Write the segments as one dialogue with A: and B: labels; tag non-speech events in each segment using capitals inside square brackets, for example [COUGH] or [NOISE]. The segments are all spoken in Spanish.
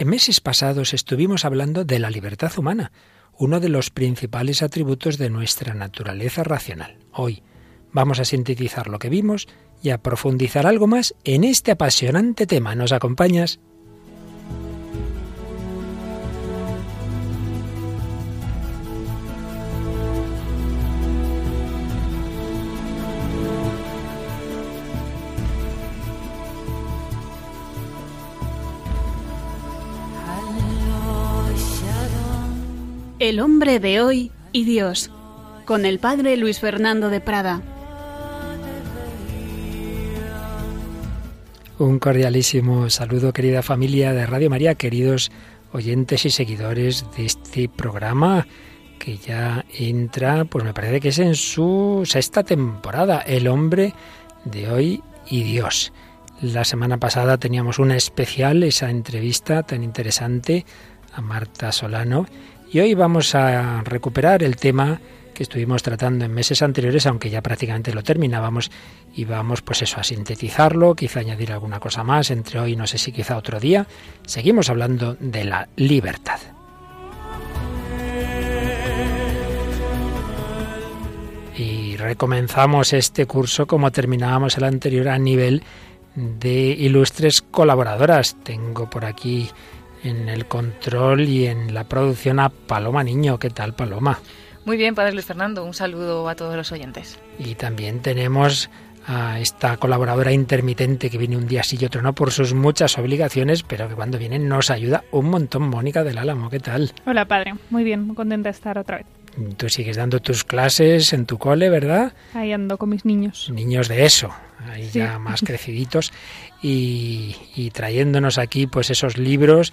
A: En meses pasados estuvimos hablando de la libertad humana, uno de los principales atributos de nuestra naturaleza racional. Hoy vamos a sintetizar lo que vimos y a profundizar algo más en este apasionante tema. ¿Nos acompañas?
B: El hombre de hoy y Dios, con el padre Luis Fernando de Prada.
A: Un cordialísimo saludo, querida familia de Radio María, queridos oyentes y seguidores de este programa que ya entra, pues me parece que es en su sexta temporada, El hombre de hoy y Dios. La semana pasada teníamos una especial, esa entrevista tan interesante a Marta Solano, y hoy vamos a recuperar el tema que estuvimos tratando en meses anteriores, aunque ya prácticamente lo terminábamos, y vamos pues eso, a sintetizarlo, quizá añadir alguna cosa más, entre hoy no sé si quizá otro día. Seguimos hablando de la libertad. Y recomenzamos este curso como terminábamos el anterior a nivel de ilustres colaboradoras. Tengo por aquí en el control y en la producción a Paloma Niño. ¿Qué tal, Paloma?
C: Muy bien, Padre Luis Fernando. Un saludo a todos los oyentes.
A: Y también tenemos a esta colaboradora intermitente que viene un día sí y otro no por sus muchas obligaciones, pero que cuando viene nos ayuda un montón. Mónica del Álamo, ¿qué tal?
D: Hola, padre. Muy bien, muy contenta de estar otra vez.
A: Tú sigues dando tus clases en tu cole, ¿verdad?
D: Ahí ando con mis niños.
A: Niños de eso, ahí ya más creciditos y, y, trayéndonos aquí pues esos libros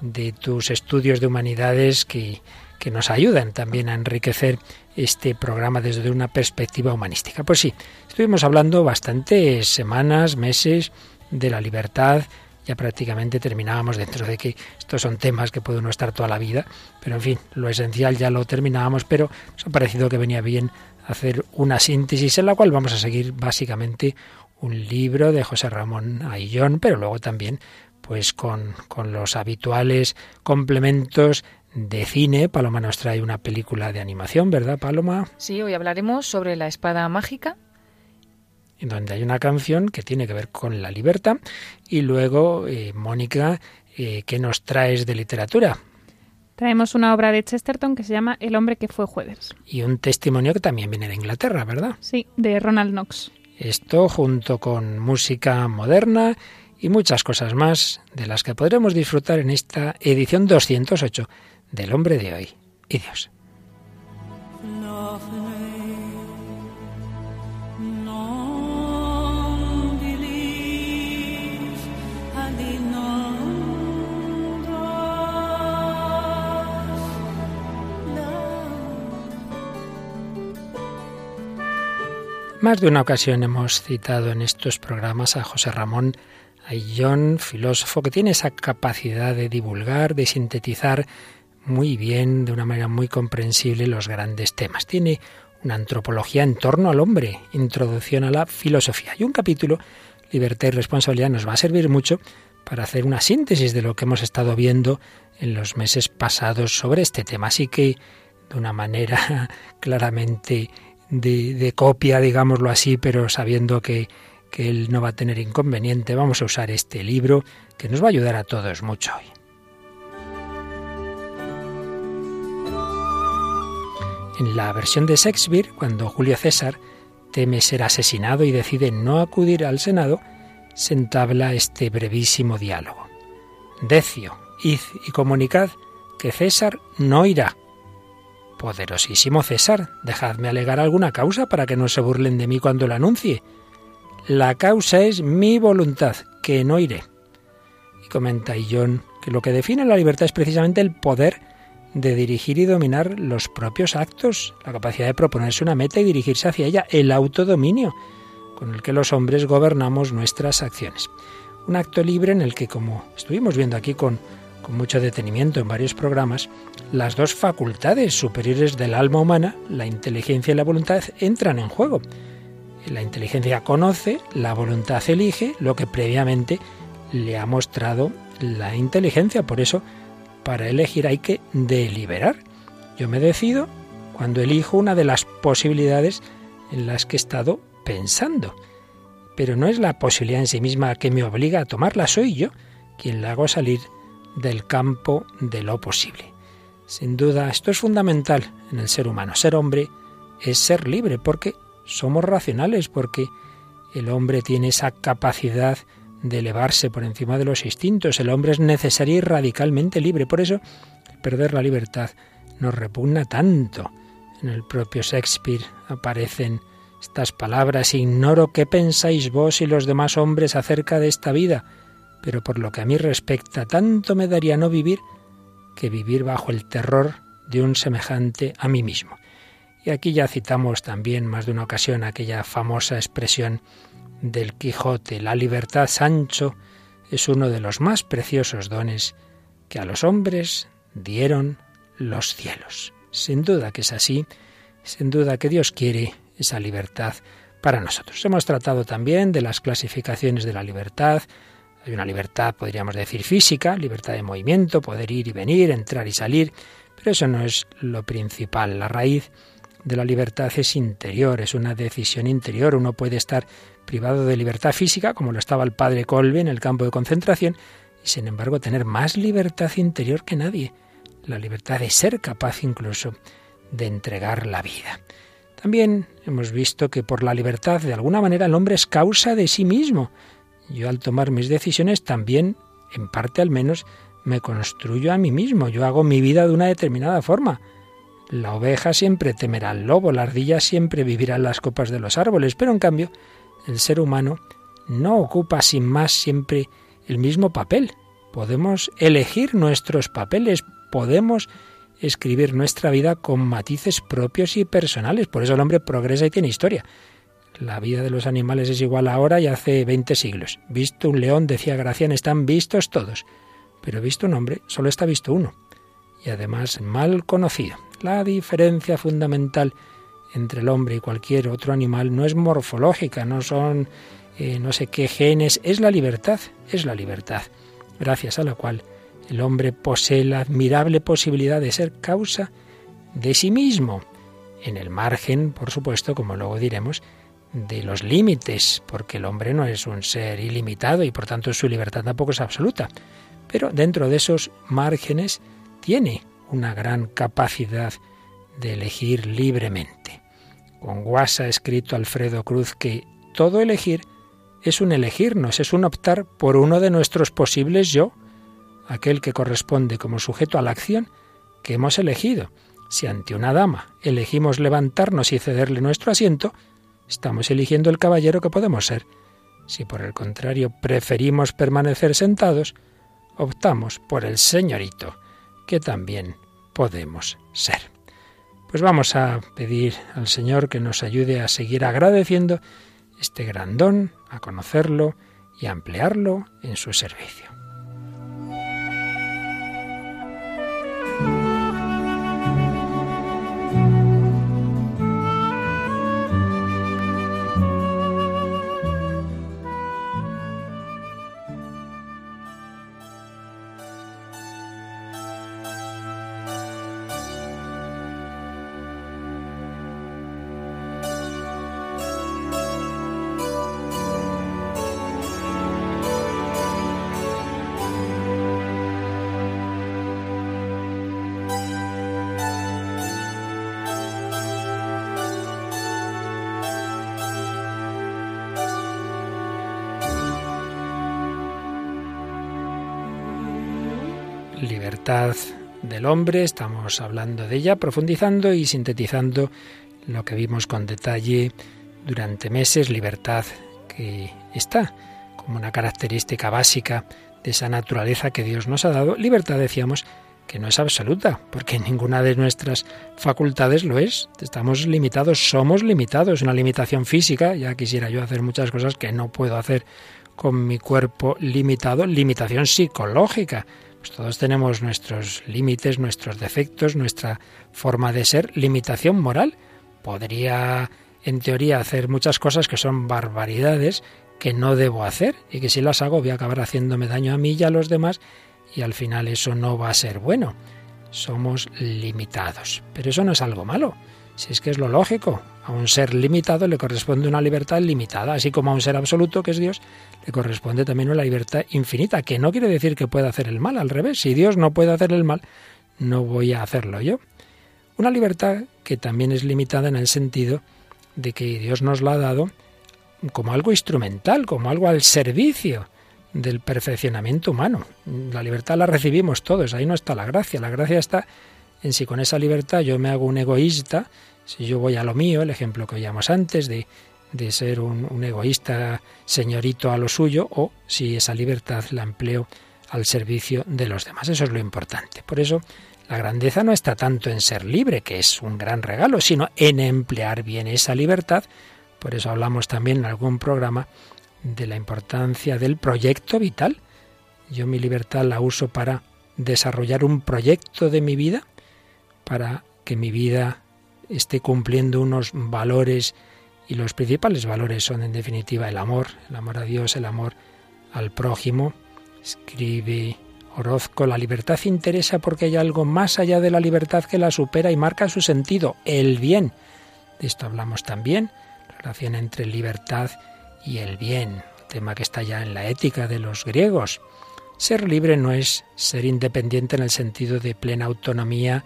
A: de tus estudios de humanidades que, que nos ayudan también a enriquecer este programa desde una perspectiva humanística. Pues sí, estuvimos hablando bastantes semanas, meses de la libertad, ya prácticamente terminábamos dentro de que estos son temas que puede uno estar toda la vida, pero en fin, lo esencial ya lo terminábamos, pero nos ha parecido que venía bien hacer una síntesis en la cual vamos a seguir básicamente un libro de José Ramón Ayllón, pero luego también pues con, con los habituales complementos de cine. Paloma nos trae una película de animación, ¿verdad, Paloma?
C: Sí, hoy hablaremos sobre la espada mágica
A: en donde hay una canción que tiene que ver con la libertad. Y luego, eh, Mónica, eh, ¿qué nos traes de literatura?
D: Traemos una obra de Chesterton que se llama El hombre que fue jueves.
A: Y un testimonio que también viene de Inglaterra, ¿verdad?
D: Sí, de Ronald Knox.
A: Esto junto con música moderna y muchas cosas más de las que podremos disfrutar en esta edición 208 del hombre de hoy y Dios. Más de una ocasión hemos citado en estos programas a José Ramón Ayllón, filósofo que tiene esa capacidad de divulgar, de sintetizar muy bien, de una manera muy comprensible, los grandes temas. Tiene una antropología en torno al hombre, introducción a la filosofía. Y un capítulo, Libertad y Responsabilidad, nos va a servir mucho para hacer una síntesis de lo que hemos estado viendo en los meses pasados sobre este tema. Así que, de una manera [LAUGHS] claramente de, copia, digámoslo así, pero sabiendo que, que él no va a tener inconveniente, vamos a usar este libro que nos va a ayudar a todos mucho hoy. En la versión de Shakespeare, cuando Julio César teme ser asesinado y decide no acudir al Senado, se entabla este brevísimo diálogo. Decio, id y comunicad que César no irá. Poderosísimo César, dejadme alegar alguna causa para que no se burlen de mí cuando lo anuncie. La causa es mi voluntad, que no iré. Y comenta John que lo que define la libertad es precisamente el poder de dirigir y dominar los propios actos, la capacidad de proponerse una meta y dirigirse hacia ella, el autodominio, con el que los hombres gobernamos nuestras acciones. Un acto libre en el que, como estuvimos viendo aquí con con mucho detenimiento en varios programas, las dos facultades superiores del alma humana, la inteligencia y la voluntad, entran en juego. La inteligencia conoce, la voluntad elige lo que previamente le ha mostrado la inteligencia. Por eso, para elegir hay que deliberar. Yo me decido cuando elijo una de las posibilidades en las que he estado pensando. Pero no es la posibilidad en sí misma que me obliga a tomarla, soy yo quien la hago salir del campo de lo posible. Sin duda, esto es fundamental en el ser humano. Ser hombre es ser libre porque somos racionales, porque el hombre tiene esa capacidad de elevarse por encima de los instintos. El hombre es necesario y radicalmente libre. Por eso, perder la libertad nos repugna tanto. En el propio Shakespeare aparecen estas palabras, ignoro qué pensáis vos y los demás hombres acerca de esta vida, pero por lo que a mí respecta, tanto me daría no vivir que vivir bajo el terror de un semejante a mí mismo. Y aquí ya citamos también más de una ocasión aquella famosa expresión del Quijote, la libertad, Sancho, es uno de los más preciosos dones que a los hombres dieron los cielos. Sin duda que es así, sin duda que Dios quiere esa libertad para nosotros. Hemos tratado también de las clasificaciones de la libertad. Hay una libertad, podríamos decir, física, libertad de movimiento, poder ir y venir, entrar y salir, pero eso no es lo principal. La raíz de la libertad es interior, es una decisión interior. Uno puede estar privado de libertad física, como lo estaba el padre Colby en el campo de concentración, y sin embargo tener más libertad interior que nadie, la libertad de ser capaz incluso de entregar la vida. También hemos visto que por la libertad, de alguna manera, el hombre es causa de sí mismo. Yo al tomar mis decisiones también, en parte al menos, me construyo a mí mismo. Yo hago mi vida de una determinada forma. La oveja siempre temerá al lobo, la ardilla siempre vivirá en las copas de los árboles, pero en cambio el ser humano no ocupa sin más siempre el mismo papel. Podemos elegir nuestros papeles, podemos escribir nuestra vida con matices propios y personales. Por eso el hombre progresa y tiene historia. La vida de los animales es igual ahora y hace 20 siglos. Visto un león, decía Gracián, están vistos todos. Pero visto un hombre, solo está visto uno. Y además mal conocido. La diferencia fundamental entre el hombre y cualquier otro animal no es morfológica, no son eh, no sé qué genes, es la libertad, es la libertad, gracias a la cual el hombre posee la admirable posibilidad de ser causa de sí mismo, en el margen, por supuesto, como luego diremos, de los límites, porque el hombre no es un ser ilimitado y por tanto su libertad tampoco es absoluta. Pero dentro de esos márgenes tiene una gran capacidad de elegir libremente. Con Guasa ha escrito Alfredo Cruz que todo elegir es un elegirnos, es un optar por uno de nuestros posibles yo, aquel que corresponde como sujeto a la acción que hemos elegido. Si ante una dama elegimos levantarnos y cederle nuestro asiento, estamos eligiendo el caballero que podemos ser. Si por el contrario preferimos permanecer sentados, optamos por el señorito que también podemos ser. Pues vamos a pedir al Señor que nos ayude a seguir agradeciendo este gran don, a conocerlo y a emplearlo en su servicio. Libertad del hombre, estamos hablando de ella, profundizando y sintetizando lo que vimos con detalle durante meses, libertad que está como una característica básica de esa naturaleza que Dios nos ha dado. Libertad, decíamos, que no es absoluta, porque [LAUGHS] ninguna de nuestras facultades lo es. Estamos limitados, somos limitados, una limitación física. Ya quisiera yo hacer muchas cosas que no puedo hacer con mi cuerpo limitado, limitación psicológica pues todos tenemos nuestros límites, nuestros defectos, nuestra forma de ser, limitación moral. Podría, en teoría, hacer muchas cosas que son barbaridades, que no debo hacer y que si las hago voy a acabar haciéndome daño a mí y a los demás y al final eso no va a ser bueno. Somos limitados. Pero eso no es algo malo. Si es que es lo lógico. A un ser limitado le corresponde una libertad limitada, así como a un ser absoluto, que es Dios, le corresponde también una libertad infinita, que no quiere decir que pueda hacer el mal, al revés. Si Dios no puede hacer el mal, no voy a hacerlo yo. Una libertad que también es limitada en el sentido de que Dios nos la ha dado como algo instrumental, como algo al servicio del perfeccionamiento humano. La libertad la recibimos todos, ahí no está la gracia. La gracia está en si con esa libertad yo me hago un egoísta, si yo voy a lo mío, el ejemplo que oíamos antes de, de ser un, un egoísta señorito a lo suyo, o si esa libertad la empleo al servicio de los demás. Eso es lo importante. Por eso la grandeza no está tanto en ser libre, que es un gran regalo, sino en emplear bien esa libertad. Por eso hablamos también en algún programa de la importancia del proyecto vital. Yo mi libertad la uso para desarrollar un proyecto de mi vida, para que mi vida esté cumpliendo unos valores y los principales valores son en definitiva el amor, el amor a Dios, el amor al prójimo. Escribe Orozco, la libertad interesa porque hay algo más allá de la libertad que la supera y marca su sentido, el bien. De esto hablamos también, relación entre libertad y el bien, tema que está ya en la ética de los griegos. Ser libre no es ser independiente en el sentido de plena autonomía,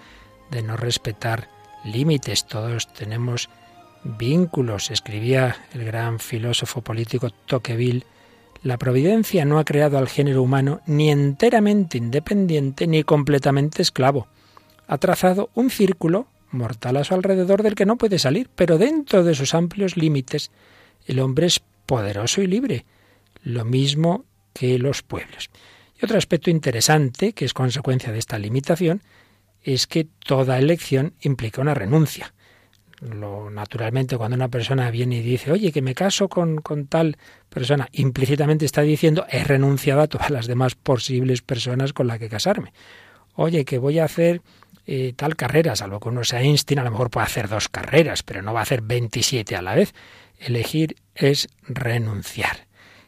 A: de no respetar límites. Todos tenemos vínculos. Escribía el gran filósofo político Tocqueville la providencia no ha creado al género humano ni enteramente independiente ni completamente esclavo. Ha trazado un círculo mortal a su alrededor del que no puede salir, pero dentro de sus amplios límites el hombre es poderoso y libre, lo mismo que los pueblos. Y otro aspecto interesante, que es consecuencia de esta limitación, es que toda elección implica una renuncia lo naturalmente cuando una persona viene y dice, oye, que me caso con, con tal persona, implícitamente está diciendo, he renunciado a todas las demás posibles personas con las que casarme. Oye, que voy a hacer eh, tal carrera, salvo que uno sea Einstein, a lo mejor puede hacer dos carreras, pero no va a hacer 27 a la vez. Elegir es renunciar.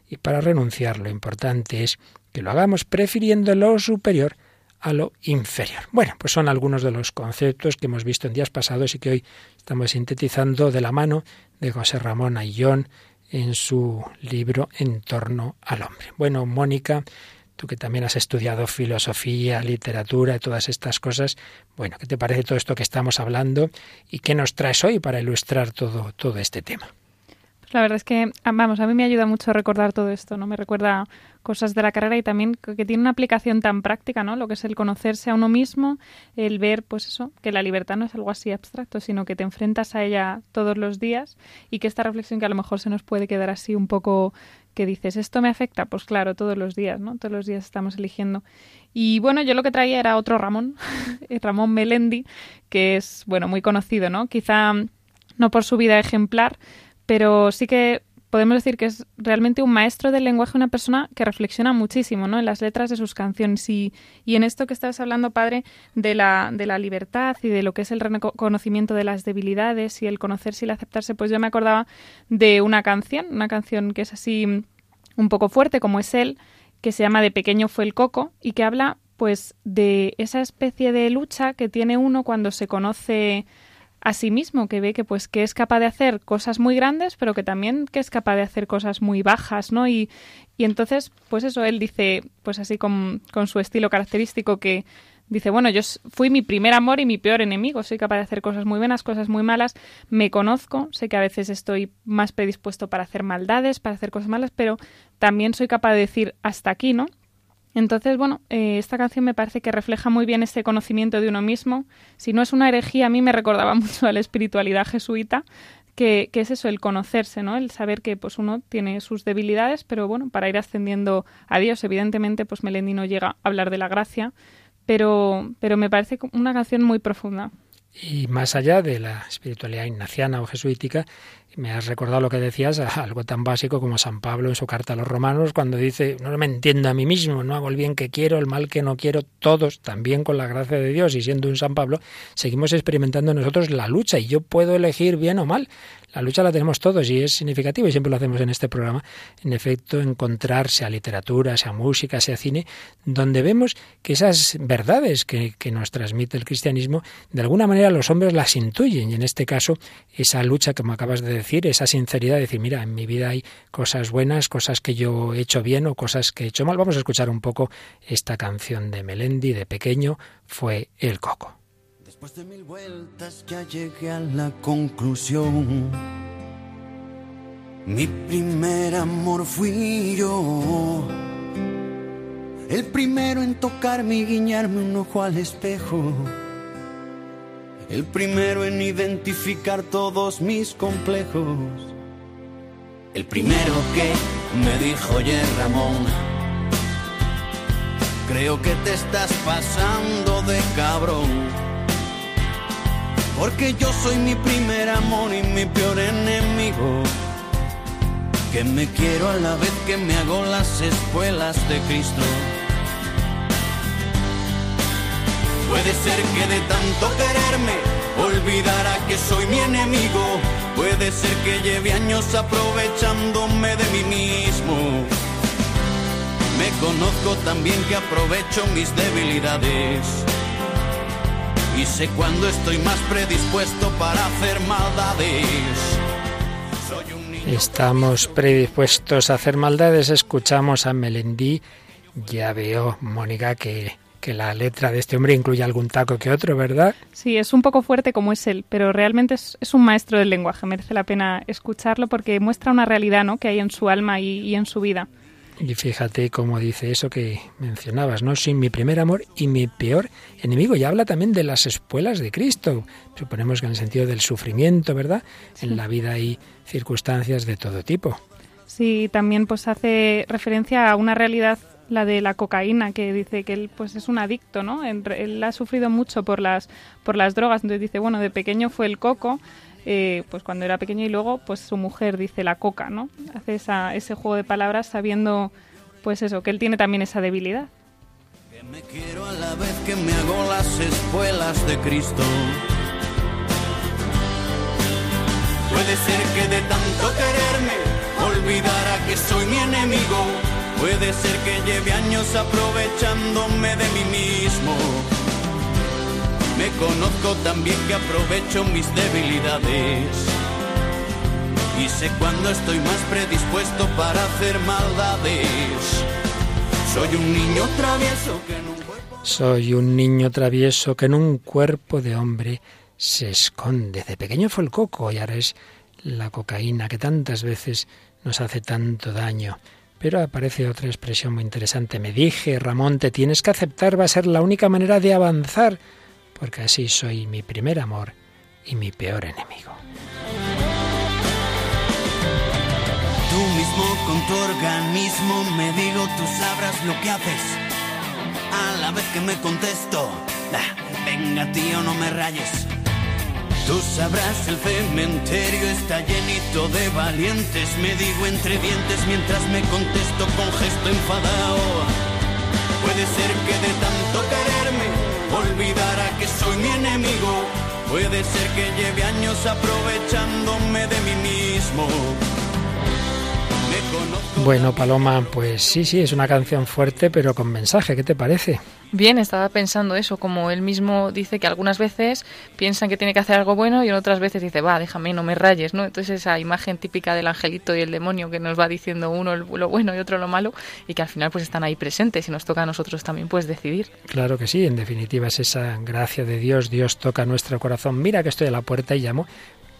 A: Y para renunciar lo importante es que lo hagamos prefiriendo lo superior a lo inferior. Bueno, pues son algunos de los conceptos que hemos visto en días pasados y que hoy estamos sintetizando de la mano de José Ramón Ayllón en su libro En torno al hombre. Bueno, Mónica, tú que también has estudiado filosofía, literatura y todas estas cosas, bueno, ¿qué te parece todo esto que estamos hablando y qué nos traes hoy para ilustrar todo, todo este tema?
D: La verdad es que, ah, vamos, a mí me ayuda mucho recordar todo esto, ¿no? Me recuerda cosas de la carrera y también que tiene una aplicación tan práctica, ¿no? Lo que es el conocerse a uno mismo, el ver, pues eso, que la libertad no es algo así abstracto, sino que te enfrentas a ella todos los días y que esta reflexión que a lo mejor se nos puede quedar así un poco que dices, ¿esto me afecta? Pues claro, todos los días, ¿no? Todos los días estamos eligiendo. Y bueno, yo lo que traía era otro Ramón, [LAUGHS] Ramón Melendi, que es, bueno, muy conocido, ¿no? Quizá no por su vida ejemplar, pero sí que podemos decir que es realmente un maestro del lenguaje, una persona que reflexiona muchísimo ¿no? en las letras de sus canciones. Y, y en esto que estabas hablando, padre, de la, de la libertad y de lo que es el reconocimiento de las debilidades y el conocerse y el aceptarse, pues yo me acordaba de una canción, una canción que es así un poco fuerte, como es él, que se llama De pequeño fue el coco y que habla pues de esa especie de lucha que tiene uno cuando se conoce a sí mismo, que ve que pues que es capaz de hacer cosas muy grandes, pero que también que es capaz de hacer cosas muy bajas, ¿no? Y, y entonces, pues eso, él dice, pues así con, con su estilo característico que dice, bueno, yo fui mi primer amor y mi peor enemigo, soy capaz de hacer cosas muy buenas, cosas muy malas, me conozco, sé que a veces estoy más predispuesto para hacer maldades, para hacer cosas malas, pero también soy capaz de decir hasta aquí, ¿no? Entonces, bueno, eh, esta canción me parece que refleja muy bien este conocimiento de uno mismo. Si no es una herejía, a mí me recordaba [LAUGHS] mucho a la espiritualidad jesuita, que, es eso, el conocerse, ¿no? El saber que pues uno tiene sus debilidades, pero bueno, para ir ascendiendo a Dios, evidentemente, pues Melendi no llega a hablar de la gracia, pero, pero me parece una canción muy profunda.
A: Y más allá de la espiritualidad ignaciana o jesuítica, Me has recordado lo que decías, [LAUGHS] algo tan básico como San Pablo en su carta a los romanos, cuando dice, no me entiendo a mí mismo, no hago el bien que quiero, el mal que no quiero, todos, también con la gracia de Dios y siendo un San Pablo, seguimos experimentando nosotros la lucha y yo puedo elegir bien o mal. La lucha la tenemos todos y es significativo y siempre lo hacemos en este programa. En efecto, encontrar, sea literatura, sea música, sea cine, donde vemos que esas verdades que, que nos transmite el cristianismo, de alguna manera los hombres las intuyen. Y en este caso, esa lucha, como acabas de decir, esa sinceridad de decir, mira, en mi vida hay cosas buenas, cosas que yo he hecho bien o cosas que he hecho mal. Vamos a escuchar un poco esta canción de Melendi de pequeño, fue El Coco.
E: Después de mil vueltas ya llegué a la conclusión. Mi primer amor fui yo. El primero en tocarme y guiñarme un ojo al espejo. El primero en identificar todos mis complejos. El primero que me dijo, oye Ramón, creo que te estás pasando de cabrón. Porque yo soy mi primer amor y mi peor enemigo. Que me quiero a la vez que me hago las espuelas de Cristo. Puede ser que de tanto quererme olvidara que soy mi enemigo. Puede ser que lleve años aprovechándome de mí mismo. Me conozco también que aprovecho mis debilidades y sé cuándo estoy más predispuesto para hacer maldades.
A: Estamos predispuestos a hacer maldades. Escuchamos a Melendí. Ya veo, Mónica, que, que la letra de este hombre incluye algún taco que otro, ¿verdad?
D: Sí, es un poco fuerte como es él, pero realmente es, es un maestro del lenguaje. Merece la pena escucharlo porque muestra una realidad ¿no? que hay en su alma y, y en su vida.
A: Y fíjate cómo dice eso que mencionabas, ¿no? Sin mi primer amor y mi peor enemigo. Y habla también de las espuelas de Cristo. Suponemos que en el sentido del sufrimiento, ¿verdad? Sí. En la vida hay circunstancias de todo tipo.
D: Sí, también pues hace referencia a una realidad la de la cocaína que dice que él pues es un adicto no él ha sufrido mucho por las por las drogas entonces dice bueno de pequeño fue el coco eh, pues cuando era pequeño y luego pues su mujer dice la coca, ¿no? Hace esa, ese juego de palabras sabiendo pues eso, que él tiene también esa debilidad.
E: Que me quiero a la vez que me hago las de Cristo. Puede ser que de tanto quererme olvidara que soy mi enemigo. Puede ser que lleve años aprovechándome de mí mismo. Me conozco también que aprovecho mis debilidades. Y sé cuándo estoy más predispuesto para hacer maldades. Soy un niño travieso que en un cuerpo...
A: Soy un niño travieso que en un cuerpo de hombre se esconde. De pequeño fue el coco y ahora es la cocaína que tantas veces nos hace tanto daño. Pero aparece otra expresión muy interesante. Me dije, Ramón, te tienes que aceptar, va a ser la única manera de avanzar porque así soy mi primer amor y mi peor enemigo.
E: Tú mismo con tu organismo me digo, tú sabrás lo que haces. A la vez que me contesto, venga tío, no me rayes. Tú sabrás, el cementerio está llenito de valientes. Me digo entre dientes mientras me contesto con gesto enfadado. Puede ser que de tanto quererme olvidara que soy mi enemigo. Puede ser que lleve años aprovechándome de mí mismo.
A: Bueno, Paloma, pues sí, sí, es una canción fuerte, pero con mensaje. ¿Qué te parece?
C: Bien, estaba pensando eso, como él mismo dice que algunas veces piensan que tiene que hacer algo bueno y en otras veces dice, va, déjame, no me rayes, ¿no? Entonces esa imagen típica del angelito y el demonio que nos va diciendo uno lo bueno y otro lo malo y que al final pues están ahí presentes y nos toca a nosotros también pues decidir.
A: Claro que sí, en definitiva es esa gracia de Dios, Dios toca nuestro corazón, mira que estoy a la puerta y llamo,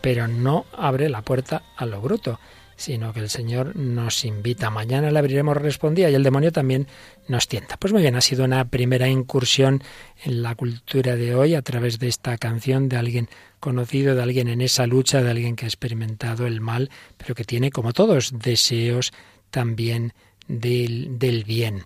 A: pero no abre la puerta a lo bruto sino que el Señor nos invita. Mañana le abriremos respondía y el demonio también nos tienta. Pues muy bien, ha sido una primera incursión en la cultura de hoy a través de esta canción de alguien conocido, de alguien en esa lucha, de alguien que ha experimentado el mal, pero que tiene, como todos, deseos también del, del bien.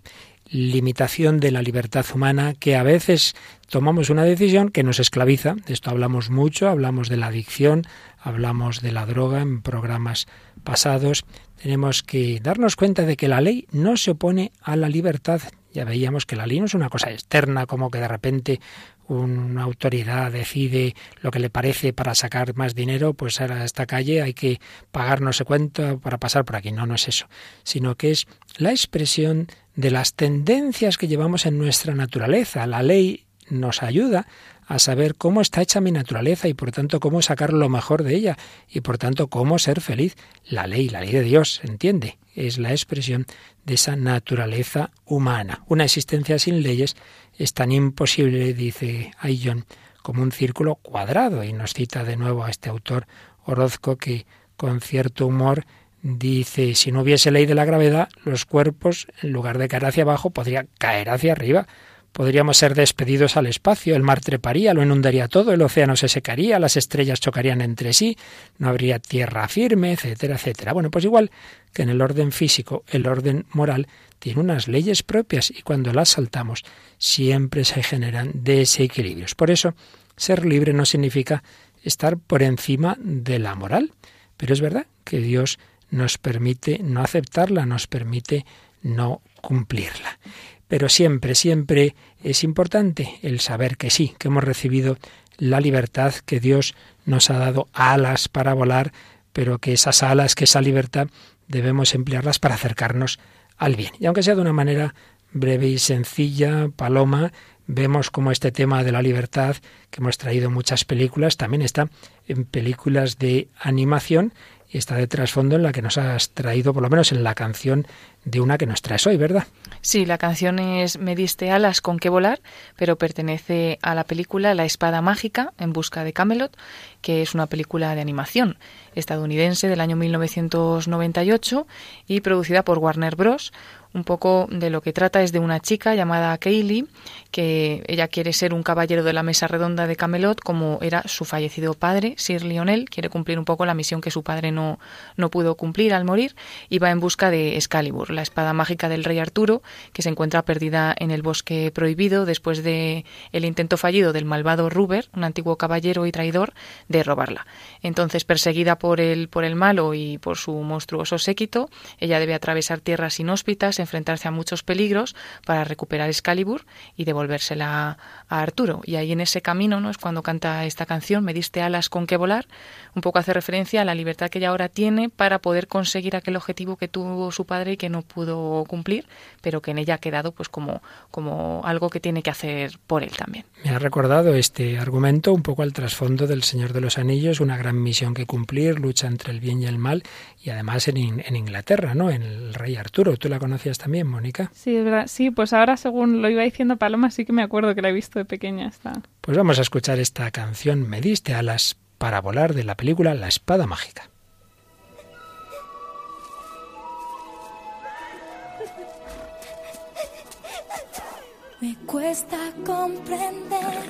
A: limitación de la libertad humana, que a veces tomamos una decisión que nos esclaviza. De esto hablamos mucho, hablamos de la adicción, hablamos de la droga en programas pasados. Tenemos que darnos cuenta de que la ley no se opone a la libertad. Ya veíamos que la ley no es una cosa externa, como que de repente una autoridad decide lo que le parece para sacar más dinero, pues a esta calle hay que pagar no sé cuánto para pasar por aquí. No, no es eso, sino que es la expresión de las tendencias que llevamos en nuestra naturaleza. La ley nos ayuda a saber cómo está hecha mi naturaleza y por tanto cómo sacar lo mejor de ella y por tanto cómo ser feliz. La ley, la ley de Dios, ¿entiende? Es la expresión de esa naturaleza humana. Una existencia sin leyes es tan imposible, dice Ayllon, como un círculo cuadrado. Y nos cita de nuevo a este autor Orozco que con cierto humor dice, si no hubiese ley de la gravedad, los cuerpos, en lugar de caer hacia abajo, podrían caer hacia arriba. Podríamos ser despedidos al espacio, el mar treparía, lo inundaría todo, el océano se secaría, las estrellas chocarían entre sí, no habría tierra firme, etcétera, etcétera. Bueno, pues igual que en el orden físico, el orden moral tiene unas leyes propias y cuando las saltamos siempre se generan desequilibrios. Por eso, ser libre no significa estar por encima de la moral, pero es verdad que Dios nos permite no aceptarla, nos permite no cumplirla. Pero siempre, siempre es importante el saber que sí, que hemos recibido la libertad, que Dios nos ha dado alas para volar, pero que esas alas, que esa libertad, debemos emplearlas para acercarnos al bien. Y aunque sea de una manera breve y sencilla, Paloma, vemos como este tema de la libertad, que hemos traído muchas películas, también está en películas de animación está de trasfondo en la que nos has traído, por lo menos en la canción de una que nos traes hoy, ¿verdad?
C: Sí, la canción es Me diste alas con que volar, pero pertenece a la película La espada mágica en busca de Camelot, que es una película de animación estadounidense del año 1998 y producida por Warner Bros un poco de lo que trata es de una chica llamada Kaylee, que ella quiere ser un caballero de la mesa redonda de Camelot, como era su fallecido padre, Sir Lionel, quiere cumplir un poco la misión que su padre no, no pudo cumplir al morir, y va en busca de Excalibur, la espada mágica del rey Arturo, que se encuentra perdida en el bosque prohibido después de el intento fallido del malvado Ruber, un antiguo caballero y traidor, de robarla. Entonces, perseguida por el, por el malo y por su monstruoso séquito, ella debe atravesar tierras inhóspitas, enfrentarse a muchos peligros para recuperar Excalibur y devolvérsela a Arturo. Y ahí en ese camino no es cuando canta esta canción, Me diste alas con que volar, un poco hace referencia a la libertad que ella ahora tiene para poder conseguir aquel objetivo que tuvo su padre y que no pudo cumplir, pero que en ella ha quedado pues como, como algo que tiene que hacer por él también.
A: Me ha recordado este argumento un poco al trasfondo del Señor de los Anillos, una gran misión que cumplir, lucha entre el bien y el mal, y además en, Inglaterra, ¿no? En el rey Arturo. ¿Tú la también, Mónica?
D: Sí, es verdad. Sí, pues ahora según lo iba diciendo Paloma, sí que me acuerdo que la he visto de pequeña. Está.
A: Pues vamos a escuchar esta canción Me diste alas para volar de la película La espada mágica. [LAUGHS]
F: Me cuesta comprender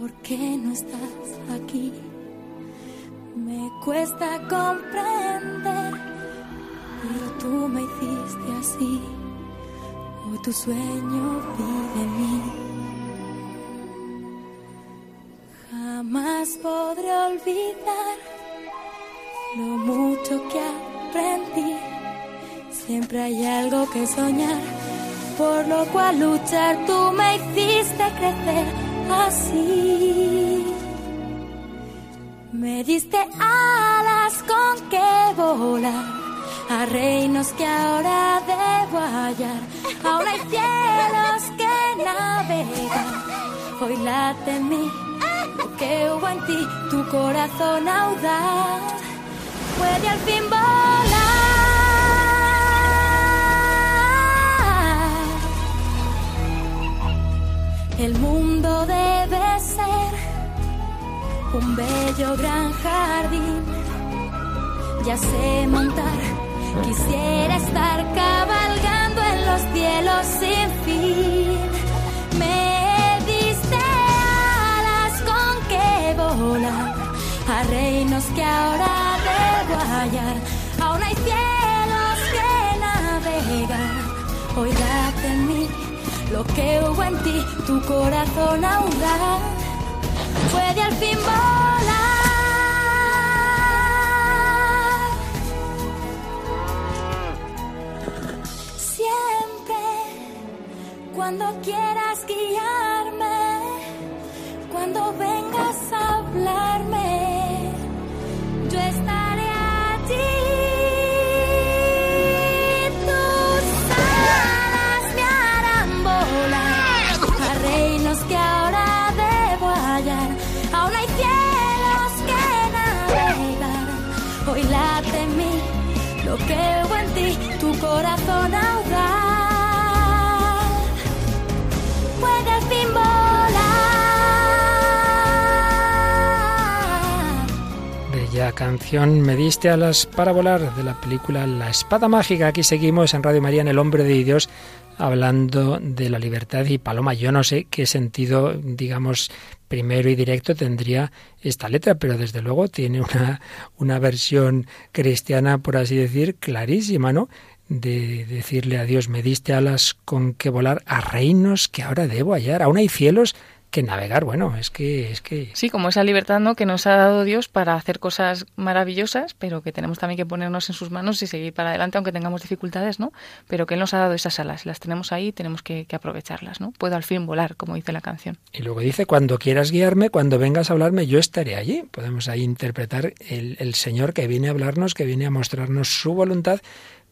F: por qué no estás aquí. Me cuesta comprender, pero tú me hiciste así. O tu sueño vive en mí. Jamás podré olvidar lo mucho que aprendí. Siempre hay algo que soñar, por lo cual luchar. Tú me hiciste crecer así. Me diste alas con que volar a reinos que ahora debo hallar. Aún hay cielos que navegan. Hoy late en mí que hubo en ti, tu corazón audaz. Puede al fin volar. El mundo debe ser un bello gran jardín. Ya sé montar, quisiera estar cabalgando en los cielos sin fin. Me diste alas con que volar a reinos que ahora debo hallar. Aún hay cielos que navegar. Hoy la
G: lo que hubo en ti, tu corazón audaz puede al fin volar. Cuando quieras guiarme, cuando vengas a hablarme, yo estaré allí. Tus alas me harán volar a reinos que ahora debo hallar. Aún hay cielos que navegar. Hoy late en mí lo que hubo en ti, tu corazón
A: canción Me diste alas para volar de la película La Espada Mágica. Aquí seguimos en Radio María en El Hombre de Dios hablando de la libertad y Paloma, yo no sé qué sentido, digamos, primero y directo tendría esta letra, pero desde luego tiene una, una versión cristiana, por así decir, clarísima, ¿no? de decirle a Dios, me diste alas con que volar a reinos que ahora debo hallar. Aún hay cielos que navegar. Bueno, es que es que
C: Sí, como esa libertad ¿no? que nos ha dado Dios para hacer cosas maravillosas, pero que tenemos también que ponernos en sus manos y seguir para adelante, aunque tengamos dificultades, ¿no? Pero que Él nos ha dado esas alas, las tenemos ahí, tenemos que, que aprovecharlas, ¿no? Puedo al fin volar, como dice la canción.
A: Y luego dice, cuando quieras guiarme, cuando vengas a hablarme, yo estaré allí. Podemos ahí interpretar el, el Señor que viene a hablarnos, que viene a mostrarnos su voluntad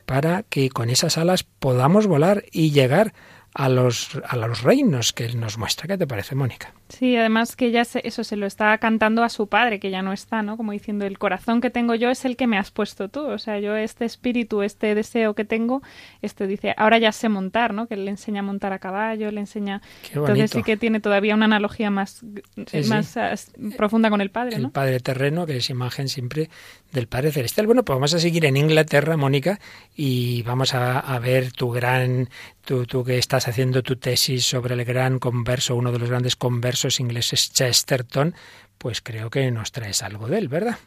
A: para que con esas alas podamos volar y llegar a los, a los reinos que Él nos muestra. ¿Qué te parece, Mónica?
D: Sí, además que ella se, eso se lo está cantando a su padre, que ya no está, ¿no? Como diciendo, el corazón que tengo yo es el que me has puesto tú. O sea, yo este espíritu, este deseo que tengo, este dice, ahora ya sé montar, ¿no? Que le enseña a montar a caballo, le enseña... Entonces sí que tiene todavía una analogía más,
A: Sí, sí.
D: más ah, profunda con el padre,
A: El
D: ¿no?
A: Padre terreno, que es imagen siempre del Padre celestial. Bueno, pues vamos a seguir en Inglaterra, Mónica, y vamos a, a ver tu gran, tú, tú que estás haciendo tu tesis sobre el gran converso, uno de los grandes conversos ingleses, Chesterton, pues creo que nos traes algo de él, ¿verdad?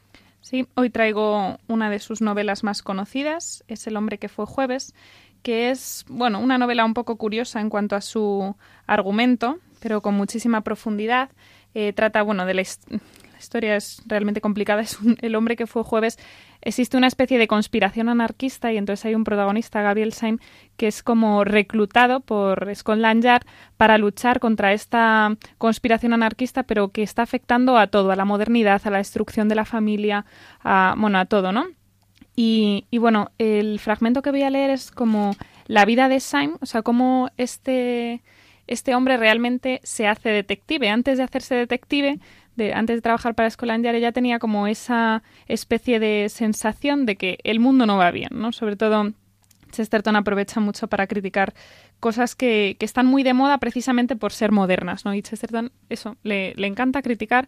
D: Sí, hoy traigo una de sus novelas más conocidas, es El hombre que fue jueves, que es, bueno, una novela un poco curiosa en cuanto a su argumento, pero con muchísima profundidad. Eh, trata, bueno, de la, historia es realmente complicada. [LAUGHS] Es un- el hombre que fue jueves. Existe una especie de conspiración anarquista y entonces hay un protagonista, Gabriel Syme, que es como reclutado por Scotland Yard para luchar contra esta conspiración anarquista, pero que está afectando a todo, a la modernidad, a la destrucción de la familia, a, bueno, a todo, ¿no? Y, y bueno, el fragmento que voy a leer es como la vida de Syme, o sea, cómo este, este hombre realmente se hace detective. Antes de hacerse detective, antes de trabajar para Scotland Yard, ella tenía como esa especie de sensación de que el mundo no va bien, ¿no? Sobre todo Chesterton aprovecha mucho para criticar cosas que, que están muy de moda precisamente por ser modernas, ¿no? Y Chesterton, eso, le, le encanta criticar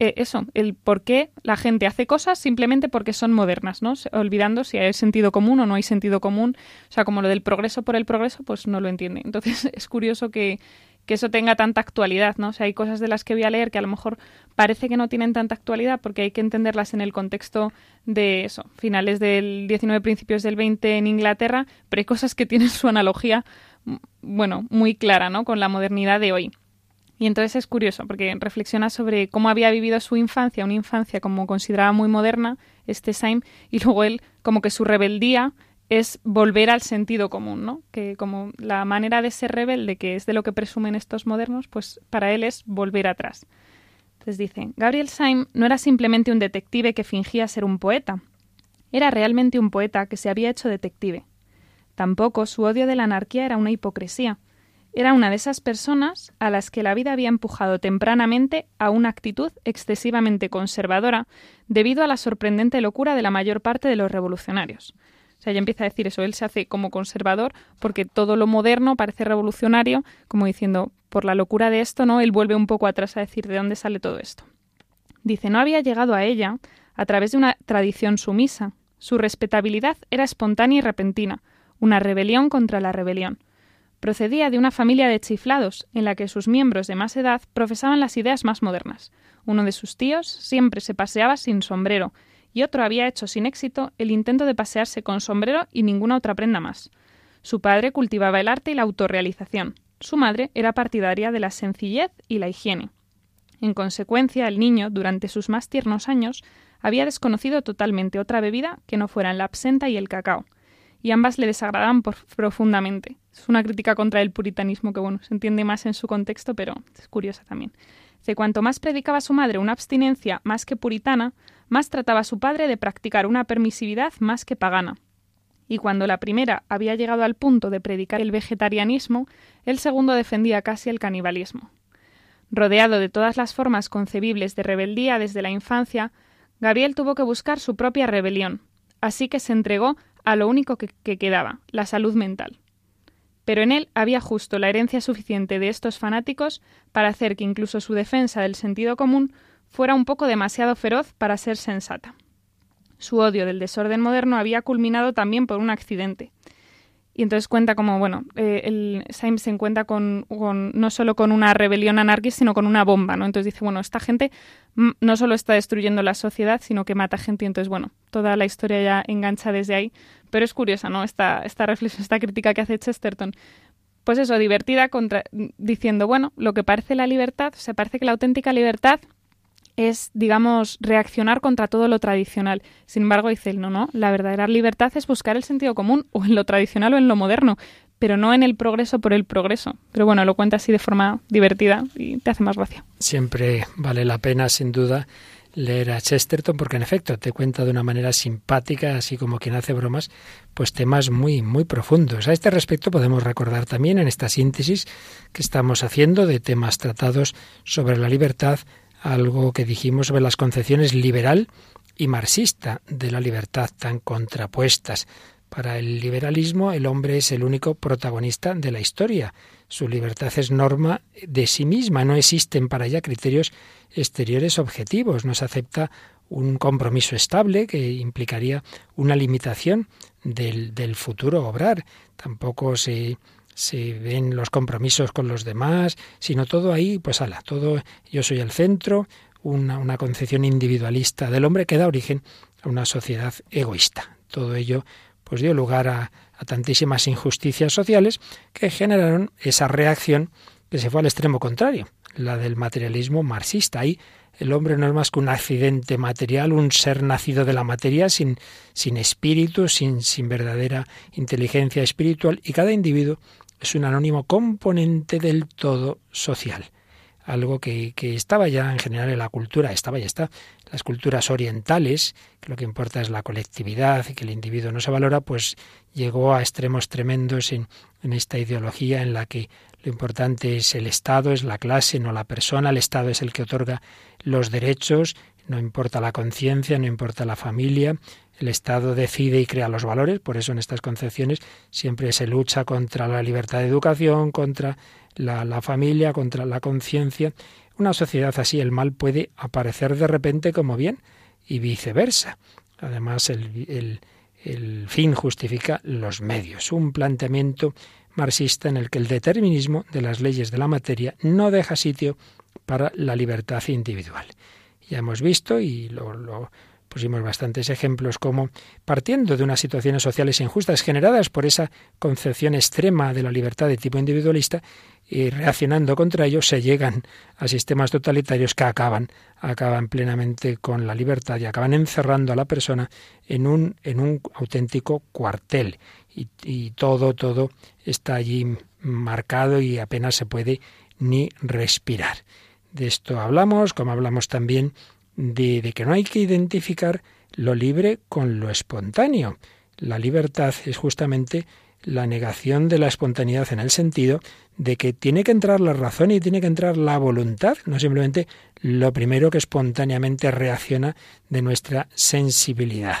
D: eh, eso, el por qué la gente hace cosas simplemente porque son modernas, ¿no? Olvidando si hay sentido común o no hay sentido común. O sea, como lo del progreso por el progreso, pues no lo entiende. Entonces [LAUGHS] es curioso que, que eso tenga tanta actualidad, ¿no? O sea, hay cosas de las que voy a leer que a lo mejor parece que no tienen tanta actualidad porque hay que entenderlas en el contexto de eso, finales del 19, principios del 20 en Inglaterra, pero hay cosas que tienen su analogía, m- bueno, muy clara, ¿no? Con la modernidad de hoy. Y entonces es curioso porque reflexiona sobre cómo había vivido su infancia, una infancia como consideraba muy moderna, este Syme, y luego él como que su rebeldía es volver al sentido común, ¿no? Que como la manera de ser rebelde, que es de lo que presumen estos modernos, pues para él es volver atrás. Entonces dice, Gabriel Syme no era simplemente un detective que fingía ser un poeta, era realmente un poeta que se había hecho detective. Tampoco su odio de la anarquía era una hipocresía. Era una de esas personas a las que la vida había empujado tempranamente a una actitud excesivamente conservadora debido a la sorprendente locura de la mayor parte de los revolucionarios. O sea, ya empieza a decir eso, él se hace como conservador porque todo lo moderno parece revolucionario, como diciendo, por la locura de esto, ¿no? Él vuelve un poco atrás a decir de dónde sale todo esto. Dice, no había llegado a ella a través de una tradición sumisa. Su respetabilidad era espontánea y repentina, una rebelión contra la rebelión. Procedía de una familia de chiflados, en la que sus miembros de más edad profesaban las ideas más modernas. Uno de sus tíos siempre se paseaba sin sombrero, y otro había hecho sin éxito el intento de pasearse con sombrero y ninguna otra prenda más. Su padre cultivaba el arte y la autorrealización. Su madre era partidaria de la sencillez y la higiene. En consecuencia, el niño, durante sus más tiernos años, había desconocido totalmente otra bebida que no fueran la absenta y el cacao, y ambas le desagradaban profundamente. Es una crítica contra el puritanismo que, bueno, se entiende más en su contexto, pero es curiosa también. De cuanto más predicaba su madre una abstinencia más que puritana, más trataba su padre de practicar una permisividad más que pagana. Y cuando la primera había llegado al punto de predicar el vegetarianismo, el segundo defendía casi el canibalismo. Rodeado de todas las formas concebibles de rebeldía desde la infancia, Gabriel tuvo que buscar su propia rebelión, así que se entregó a lo único que, quedaba, la salud mental. Pero en él había justo la herencia suficiente de estos fanáticos para hacer que incluso su defensa del sentido común fuera un poco demasiado feroz para ser sensata. Su odio del desorden moderno había culminado también por un accidente. Y entonces cuenta como, bueno, eh, el Symes se encuentra con, no solo con una rebelión anarquista, sino con una bomba, ¿no? Entonces dice, bueno, esta gente no solo está destruyendo la sociedad, sino que mata gente. Y entonces, bueno, toda la historia ya engancha desde ahí. Pero es curiosa, ¿no? Esta, esta reflexión, esta crítica que hace Chesterton. Pues eso, divertida, contra, diciendo, bueno, lo que parece la libertad, o sea, parece que la auténtica libertad es, digamos, reaccionar contra todo lo tradicional. Sin embargo, dice él, no, no, la verdadera libertad es buscar el sentido común, o en lo tradicional o en lo moderno, pero no en el progreso por el progreso. Pero bueno, lo cuenta así de forma divertida y te hace más gracia.
A: Siempre vale la pena, sin duda, leer a Chesterton porque en efecto te cuenta de una manera simpática, así como quien hace bromas, pues temas muy muy profundos. A este respecto podemos recordar también en esta síntesis que estamos haciendo de temas tratados sobre la libertad algo que dijimos sobre las concepciones liberal y marxista de la libertad tan contrapuestas. Para el liberalismo el hombre es el único protagonista de la historia. Su libertad es norma de sí misma, no existen para ella criterios exteriores objetivos, no se acepta un compromiso estable que implicaría una limitación del, del futuro obrar. Tampoco se se ven los compromisos con los demás, sino todo ahí, pues ala, todo yo soy el centro, una, una concepción individualista del hombre que da origen a una sociedad egoísta. Todo ello pues dio lugar a, a tantísimas injusticias sociales que generaron esa reacción que se fue al extremo contrario, la del materialismo marxista. Ahí el hombre no es más que un accidente material, un ser nacido de la materia sin, sin espíritu, sin, sin verdadera inteligencia espiritual, y cada individuo es un anónimo componente del todo social. Algo que, estaba ya en general en la cultura, estaba ya está. Las culturas orientales, que lo que importa es la colectividad y que el individuo no se valora, pues llegó a extremos tremendos en, en esta ideología en la que lo importante es el Estado, es la clase, no la persona. El Estado es el que otorga los derechos, no importa la conciencia, no importa la familia. El Estado decide y crea los valores, por eso en estas concepciones siempre se lucha contra la libertad de educación, contra la, familia, contra la conciencia. Una sociedad así, el mal puede aparecer de repente como bien y viceversa. Además, el, fin justifica los medios. Un planteamiento marxista en el que el determinismo de las leyes de la materia no deja sitio para la libertad individual. Ya hemos visto, y lo pusimos bastantes ejemplos como partiendo de unas situaciones sociales injustas generadas por esa concepción extrema de la libertad de tipo individualista y reaccionando contra ello se llegan a sistemas totalitarios que acaban acaban plenamente con la libertad y acaban encerrando a la persona en un en un auténtico cuartel y, y todo todo está allí marcado y apenas se puede ni respirar. De esto hablamos, como hablamos también de, que no hay que identificar lo libre con lo espontáneo. La libertad es justamente la negación de la espontaneidad en el sentido de que tiene que entrar la razón y tiene que entrar la voluntad, no simplemente lo primero que espontáneamente reacciona de nuestra sensibilidad.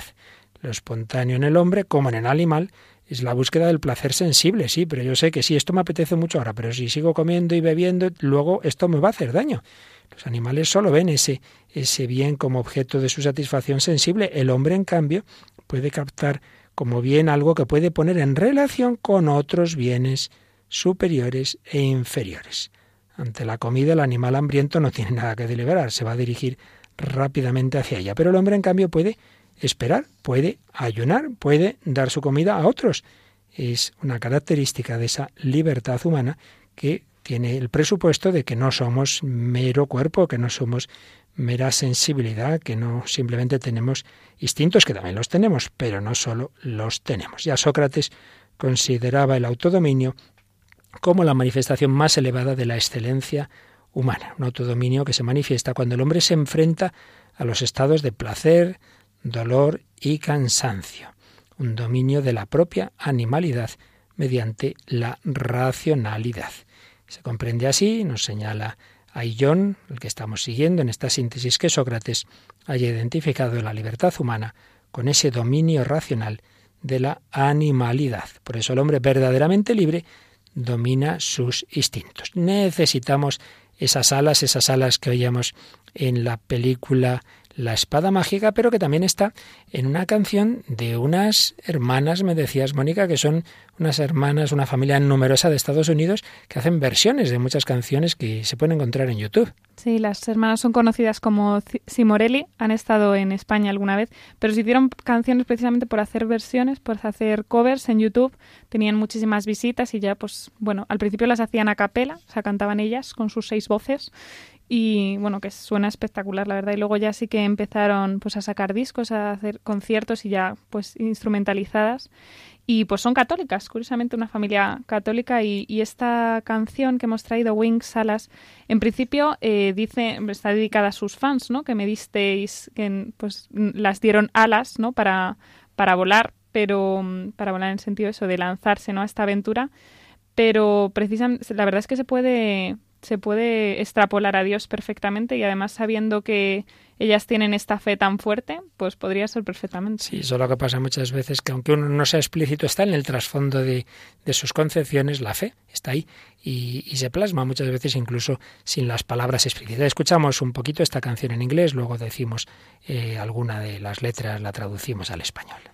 A: Lo espontáneo en el hombre, como en el animal, es la búsqueda del placer sensible, sí, pero yo sé que sí, esto me apetece mucho ahora, pero si sigo comiendo y bebiendo, luego esto me va a hacer daño. Los animales solo ven ese, ese bien como objeto de su satisfacción sensible. El hombre, en cambio, puede captar como bien algo que puede poner en relación con otros bienes superiores e inferiores. Ante la comida, el animal hambriento no tiene nada que deliberar, se va a dirigir rápidamente hacia ella. Pero el hombre, en cambio, puede esperar, puede ayunar, puede dar su comida a otros. Es una característica de esa libertad humana que tiene el presupuesto de que no somos mero cuerpo, que no somos mera sensibilidad, que no simplemente tenemos instintos, que también los tenemos, pero no solo los tenemos. Ya Sócrates consideraba el autodominio como la manifestación más elevada de la excelencia humana, un autodominio que se manifiesta cuando el hombre se enfrenta a los estados de placer, dolor y cansancio, un dominio de la propia animalidad mediante la racionalidad. Se comprende así, nos señala John, el que estamos siguiendo en esta síntesis, que Sócrates haya identificado la libertad humana con ese dominio racional de la animalidad. Por eso el hombre verdaderamente libre domina sus instintos. Necesitamos esas alas, esas alas que oíamos en la película la espada mágica, pero que también está en una canción de unas hermanas, me decías, Mónica, que son unas hermanas, una familia numerosa de Estados Unidos que hacen versiones de muchas canciones que se pueden encontrar en YouTube.
D: Sí, las hermanas son conocidas como Simorelli, han estado en España alguna vez, pero se hicieron canciones precisamente por hacer versiones, por hacer covers en YouTube, tenían muchísimas visitas y ya, pues bueno, al principio las hacían a capela, o sea, cantaban ellas con sus seis voces y bueno, que suena espectacular, la verdad. Y luego ya sí que empezaron pues a sacar discos, a hacer conciertos y ya pues instrumentalizadas. Y pues son católicas, curiosamente una familia católica y, esta canción que hemos traído, Wings, Alas, en principio eh, dice, está dedicada a sus fans, ¿no? Que me disteis, que pues las dieron alas, ¿no? Para, para volar, pero para volar en el sentido eso, de lanzarse, ¿no? A esta aventura. Pero precisamente, la verdad es que se puede se puede extrapolar a Dios perfectamente y además sabiendo que ellas tienen esta fe tan fuerte, pues podría ser perfectamente.
A: Sí, eso lo que pasa muchas veces, que aunque uno no sea explícito, está en el trasfondo de, sus concepciones, la fe está ahí y, se plasma muchas veces incluso sin las palabras explícitas. Escuchamos un poquito esta canción en inglés, luego decimos eh, alguna de las letras, la traducimos al español.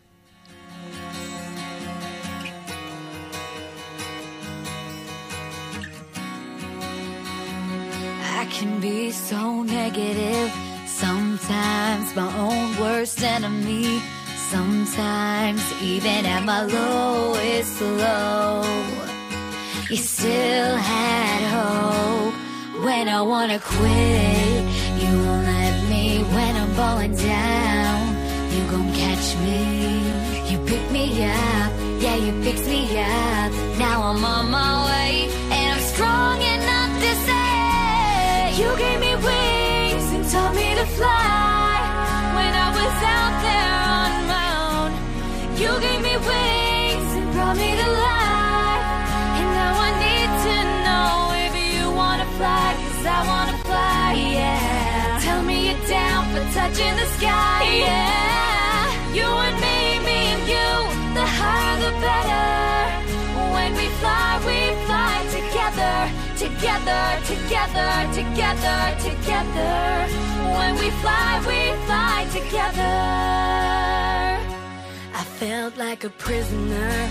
A: Can be so negative. Sometimes my own worst enemy. Sometimes even at my lowest low. You still had hope when I wanna quit. You won't let me when I'm falling down. You gon' catch me. You pick me up, yeah, you fix me up. Now I'm on my way, to fly when I was out there on my own. You gave me wings and brought me to life. And now I need to know if you wanna fly, cause I wanna fly, yeah. Tell me you're down for touching the sky, yeah. You and together. Together, together, together. When we fly, we fly together. I felt like a prisoner.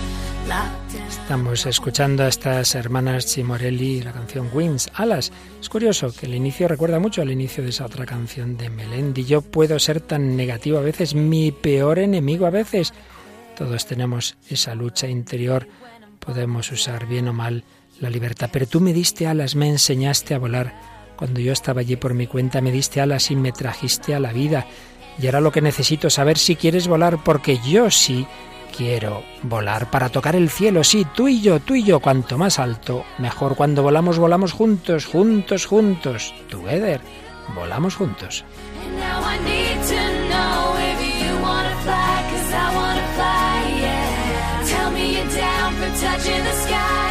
A: Estamos escuchando a estas hermanas Chimorelli la canción Wings, Alas. Es curioso que el inicio recuerda mucho al inicio de esa otra canción de Melendi. Yo puedo ser tan negativo a veces, mi peor enemigo a veces. Todos tenemos esa lucha interior, podemos usar bien o mal la libertad. Pero tú me diste alas, me enseñaste a volar. Cuando yo estaba allí por mi cuenta, me diste alas y me trajiste a la vida. Y ahora lo que necesito es saber si quieres volar, porque yo sí quiero volar para tocar el cielo. Sí, tú y yo, tú y yo, cuanto más alto, mejor. Cuando volamos, volamos juntos, juntos, juntos. Together, volamos juntos. touching the sky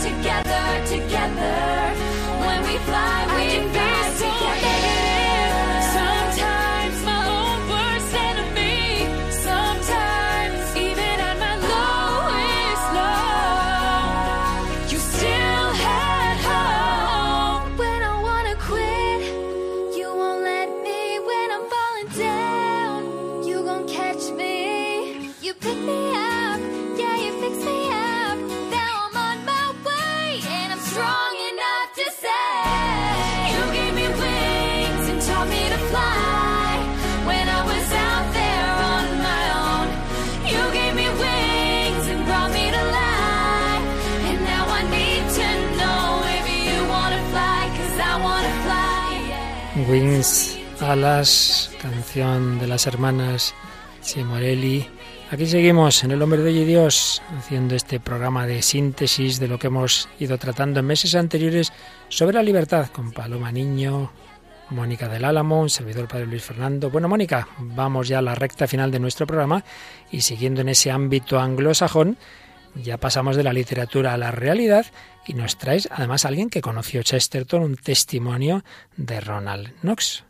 A: together, together when we fly. Wings, Alas, canción de las hermanas Morelli. Aquí seguimos en El Hombre de Hoy y Dios, haciendo este programa de síntesis de lo que hemos ido tratando en meses anteriores sobre la libertad con Paloma Niño, Mónica del Álamo, un servidor Padre Luis Fernando. Bueno, Mónica, vamos ya a la recta final de nuestro programa y siguiendo en ese ámbito anglosajón, ya pasamos de la literatura a la realidad y nos traes además a alguien que conoció Chesterton, un testimonio de Ronald Knox.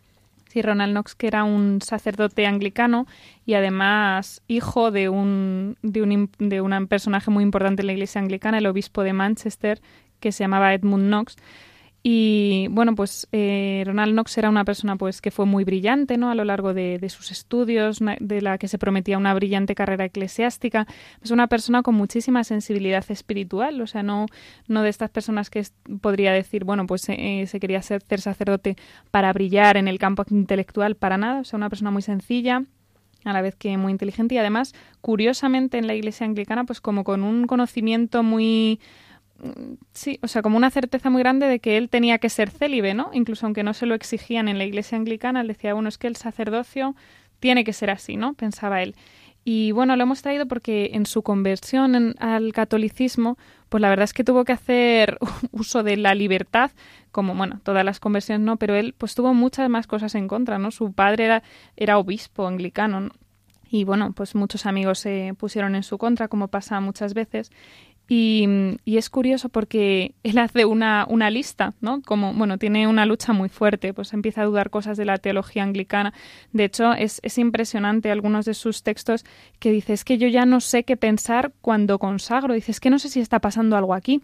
D: Sí, Ronald Knox, que era un sacerdote anglicano y además hijo de un, de un, de un personaje muy importante en la iglesia anglicana, el obispo de Manchester, que se llamaba Edmund Knox. Y bueno, pues eh, Ronald Knox era una persona pues que fue muy brillante ¿no? a lo largo de, sus estudios, de la que se prometía una brillante carrera eclesiástica. Es una persona con muchísima sensibilidad espiritual, o sea, no, no de estas personas que podría decir, bueno, pues eh, se quería ser, ser sacerdote para brillar en el campo intelectual, para nada, o sea, una persona muy sencilla, a la vez que muy inteligente y además, curiosamente, en la iglesia anglicana, pues como con un conocimiento muy sí, o sea, como una certeza muy grande de que él tenía que ser célibe, ¿no? Incluso aunque no se lo exigían en la iglesia anglicana, él decía, bueno, es que el sacerdocio tiene que ser así, ¿no? Pensaba él. Y bueno, lo hemos traído porque en su conversión al catolicismo, pues la verdad es que tuvo que hacer [LAUGHS] uso de la libertad, como bueno, todas las conversiones no, pero él pues tuvo muchas más cosas en contra, ¿no? Su padre era, obispo anglicano, ¿no? Y bueno, pues muchos amigos se pusieron en su contra, como pasa muchas veces. Y, es curioso porque él hace una, una, lista, ¿no? Como, bueno, tiene una lucha muy fuerte, pues empieza a dudar cosas de la teología anglicana. De hecho, es, es impresionante algunos de sus textos que dice, es que yo ya no sé qué pensar cuando consagro. Dice, es que no sé si está pasando algo aquí.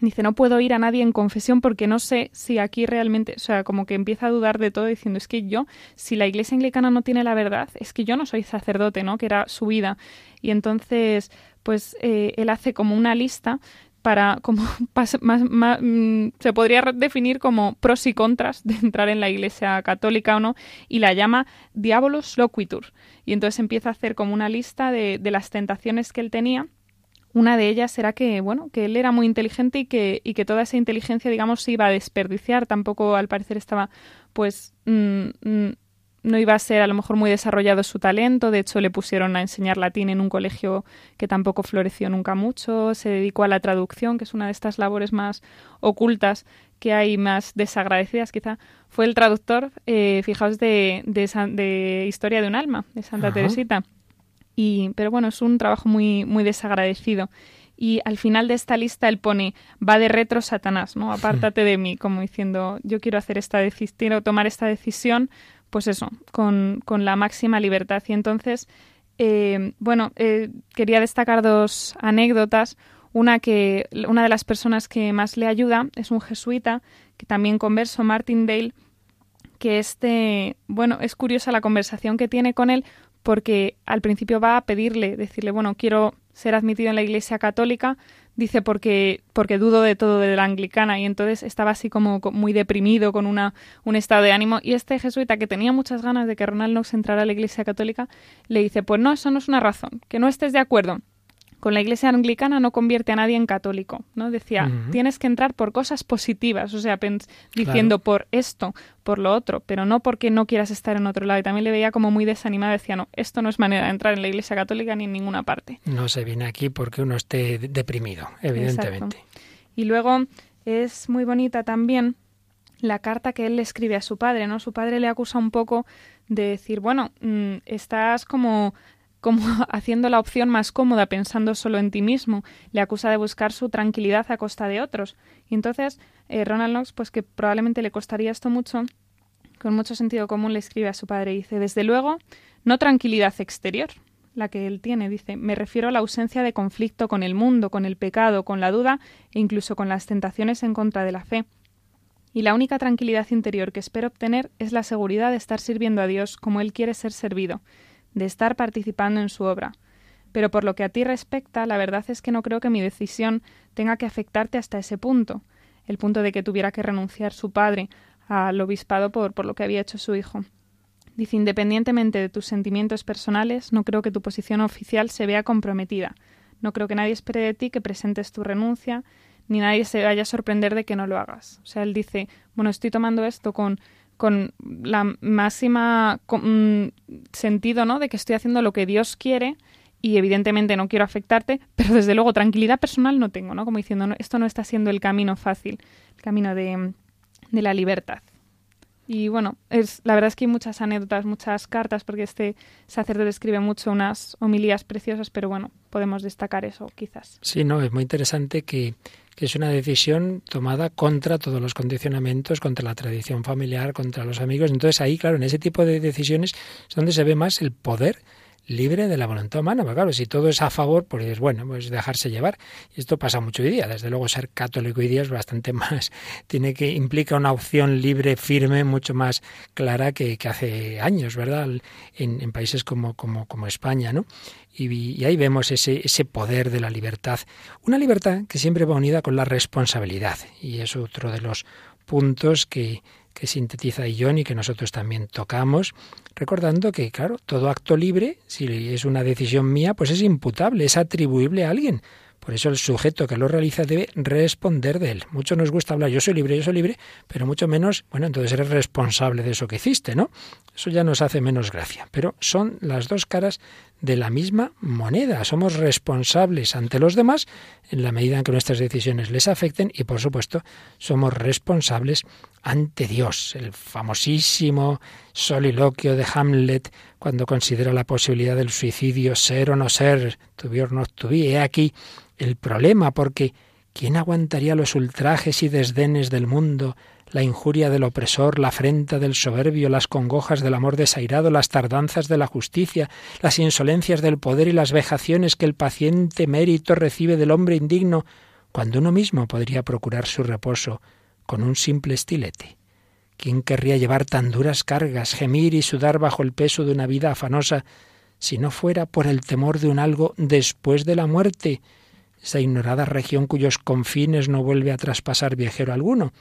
D: Dice, no puedo ir a nadie en confesión porque no sé si aquí realmente, o sea, como que empieza a dudar de todo diciendo, es que yo, si la iglesia anglicana no tiene la verdad, es que yo no soy sacerdote, ¿no? Que era su vida. Y entonces, pues eh, él hace como una lista para como [LAUGHS] más, mm, se podría definir como pros y contras de entrar en la iglesia católica o no y la llama Diabolus Loquitur y entonces empieza a hacer como una lista de, de las tentaciones que él tenía una de ellas era que, bueno, que él era muy inteligente y que, y que toda esa inteligencia, digamos, se iba a desperdiciar. Tampoco, al parecer, estaba, pues, mm, mm, no iba a ser a lo mejor muy desarrollado su talento, de hecho le pusieron a enseñar latín en un colegio que tampoco floreció nunca mucho, se dedicó a la traducción, que es una de estas labores más ocultas que hay, más desagradecidas quizá, fue el traductor, eh, fijaos, de, de, Historia de un alma, de Santa Teresita. Y, pero bueno, es un trabajo muy, muy desagradecido. Y al final de esta lista él pone, va de retro Satanás, ¿no? Apártate de mí, como diciendo, yo quiero hacer esta decisión, quiero tomar esta decisión pues eso, con, con la máxima libertad. Y entonces, eh, bueno, eh, quería destacar dos anécdotas. Una que una de las personas que más le ayuda es un jesuita que también converso, Martin Dale, que este, bueno, es curiosa la conversación que tiene con él porque al principio va a pedirle, decirle, bueno, quiero ser admitido en la Iglesia Católica, dice porque, porque dudo de todo de la anglicana y entonces estaba así como muy deprimido con una, un estado de ánimo. Y este jesuita que tenía muchas ganas de que Ronald Knox entrara a la Iglesia Católica le dice pues no, eso no es una razón, que no estés de acuerdo con la iglesia anglicana no convierte a nadie en católico, ¿no? Decía, tienes que entrar por cosas positivas, o sea, diciendo por esto, por lo otro, pero no porque no quieras estar en otro lado. Y también le veía como muy desanimada, decía, no, esto no es manera de entrar en la iglesia católica ni en ninguna parte.
A: No se viene aquí porque uno esté deprimido, evidentemente.
D: Y luego es muy bonita también la carta que él le escribe a su padre, ¿no? Su padre le acusa un poco de decir, bueno, mm, estás como como [LAUGHS] haciendo la opción más cómoda pensando solo en ti mismo, le acusa de buscar su tranquilidad a costa de otros. Y entonces eh, Ronald Knox, pues que probablemente le costaría esto mucho, con mucho sentido común le escribe a su padre y dice, desde luego, no tranquilidad exterior, la que él tiene, dice, me refiero a la ausencia de conflicto con el mundo, con el pecado, con la duda e incluso con las tentaciones en contra de la fe. Y la única tranquilidad interior que espero obtener es la seguridad de estar sirviendo a Dios como Él quiere ser servido, de estar participando en su obra. Pero por lo que a ti respecta, la verdad es que no creo que mi decisión tenga que afectarte hasta ese punto, el punto de que tuviera que renunciar su padre al obispado por, por lo que había hecho su hijo. Dice, independientemente de tus sentimientos personales, no creo que tu posición oficial se vea comprometida. No creo que nadie espere de ti que presentes tu renuncia, ni nadie se vaya a sorprender de que no lo hagas. O sea, él dice, bueno, estoy tomando esto con con la máxima mm, sentido, ¿no? De que estoy haciendo lo que Dios quiere y evidentemente no quiero afectarte, pero desde luego tranquilidad personal no tengo, ¿no? Como diciendo, no, esto no está siendo el camino fácil, el camino de, de la libertad. Y bueno, es, la verdad es que hay muchas anécdotas, muchas cartas, porque este sacerdote escribe mucho unas homilías preciosas, pero bueno, podemos destacar eso quizás.
A: Sí, no, es muy interesante que, que es una decisión tomada contra todos los condicionamientos, contra la tradición familiar, contra los amigos. Entonces ahí, claro, en ese tipo de decisiones es donde se ve más el poder libre de la voluntad humana. Pero claro, si todo es a favor, pues es bueno, pues dejarse llevar. Y esto pasa mucho hoy día. Desde luego, ser católico hoy día es bastante [LAUGHS] más, tiene que, implica una opción libre, firme, mucho más clara que, hace años, ¿verdad? En, en países como, como, como España, ¿no? Y, y, ahí vemos ese, ese poder de la libertad. Una libertad que siempre va unida con la responsabilidad. Y es otro de los puntos que, que sintetiza John y que nosotros también tocamos, recordando que, claro, todo acto libre, si es una decisión mía, pues es imputable, es atribuible a alguien. Por eso el sujeto que lo realiza debe responder de él. Mucho nos gusta hablar, yo soy libre, yo soy libre, pero mucho menos, bueno, entonces eres responsable de eso que hiciste, ¿no? Eso ya nos hace menos gracia. Pero son las dos caras de la misma moneda. Somos responsables ante los demás en la medida en que nuestras decisiones les afecten y, por supuesto, somos responsables ante Dios. El famosísimo soliloquio de Hamlet cuando considera la posibilidad del suicidio ser o no ser, or not to be. He aquí el problema, porque ¿quién aguantaría los ultrajes y desdenes del mundo, la injuria del opresor, la afrenta del soberbio, las congojas del amor desairado, las tardanzas de la justicia, las insolencias del poder y las vejaciones que el paciente mérito recibe del hombre indigno, cuando uno mismo podría procurar su reposo con un simple estilete? ¿Quién querría llevar tan duras cargas, gemir y sudar bajo el peso de una vida afanosa, si no fuera por el temor de un algo después de la muerte? esa ignorada región cuyos confines no vuelve a traspasar viajero alguno,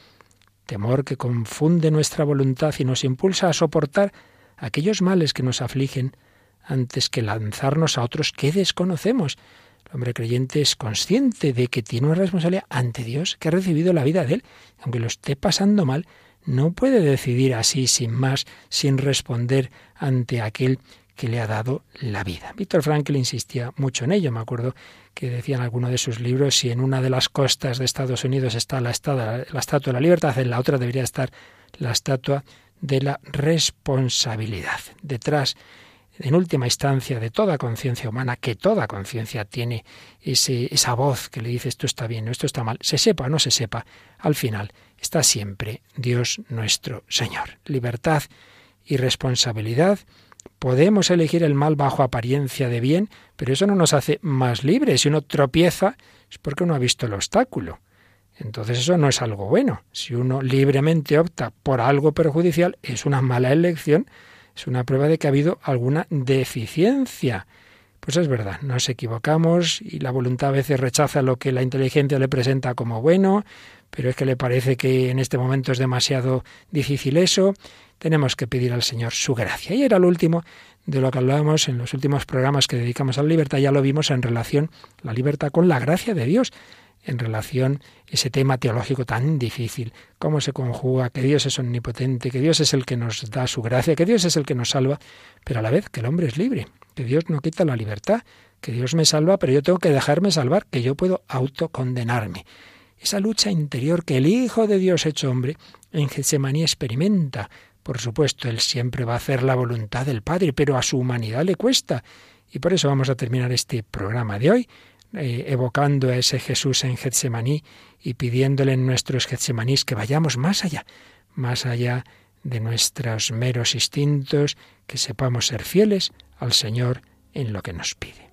A: temor que confunde nuestra voluntad y nos impulsa a soportar aquellos males que nos afligen antes que lanzarnos a otros que desconocemos. El hombre creyente es consciente de que tiene una responsabilidad ante Dios, que ha recibido la vida de él, aunque lo esté pasando mal, no puede decidir así, sin más, sin responder ante aquel que le ha dado la vida. Víctor Frankl insistía mucho en ello. Me acuerdo que decía en alguno de sus libros, si en una de las costas de Estados Unidos está la, la estatua de la libertad, en la otra debería estar la estatua de la responsabilidad. Detrás, en última instancia, de toda conciencia humana, que toda conciencia tiene ese, esa voz que le dice esto está bien, esto está mal, se sepa o no se sepa, al final está siempre Dios nuestro Señor. Libertad y responsabilidad Podemos elegir el mal bajo apariencia de bien, pero eso no nos hace más libres. Si uno tropieza es porque uno ha visto el obstáculo. Entonces eso no es algo bueno. Si uno libremente opta por algo perjudicial, es una mala elección, es una prueba de que ha habido alguna deficiencia. Pues es verdad, nos equivocamos y la voluntad a veces rechaza lo que la inteligencia le presenta como bueno, pero es que le parece que en este momento es demasiado difícil eso tenemos que pedir al Señor su gracia. Y era lo último de lo que hablábamos en los últimos programas que dedicamos a la libertad, ya lo vimos en relación la libertad con la gracia de Dios, en relación ese tema teológico tan difícil, cómo se conjuga que Dios es omnipotente, que Dios es el que nos da su gracia, que Dios es el que nos salva, pero a la vez que el hombre es libre, que Dios no quita la libertad, que Dios me salva, pero yo tengo que dejarme salvar, que yo puedo autocondenarme. Esa lucha interior que el Hijo de Dios hecho hombre en Getsemaní experimenta, por supuesto, Él siempre va a hacer la voluntad del Padre, pero a su humanidad le cuesta. Y por eso vamos a terminar este programa de hoy eh, evocando a ese Jesús en Getsemaní y pidiéndole en nuestros Getsemanís que vayamos más allá, más allá de nuestros meros instintos, que sepamos ser fieles al Señor en lo que nos pide.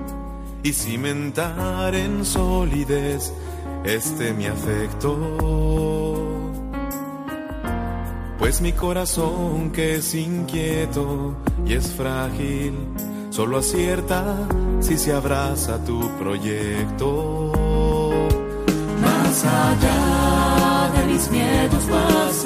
H: y cimentar en solidez este mi afecto. Pues mi corazón que es inquieto y es frágil, solo acierta si se abraza tu proyecto.
G: Más allá de mis miedos, más